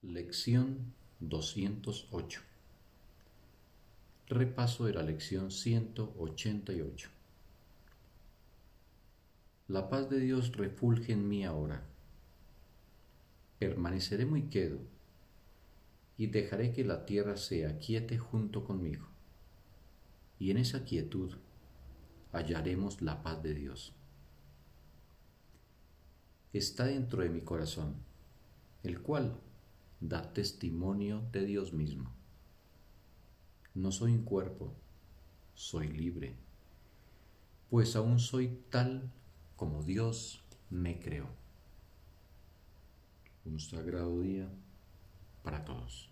Lección 208 Repaso de la lección 188 La paz de Dios refulge en mí ahora. Permaneceré muy quedo y dejaré que la tierra se aquiete junto conmigo. Y en esa quietud hallaremos la paz de Dios. Está dentro de mi corazón, el cual da testimonio de Dios mismo. No soy un cuerpo, soy libre, pues aún soy tal como Dios me creó. Un sagrado día para todos.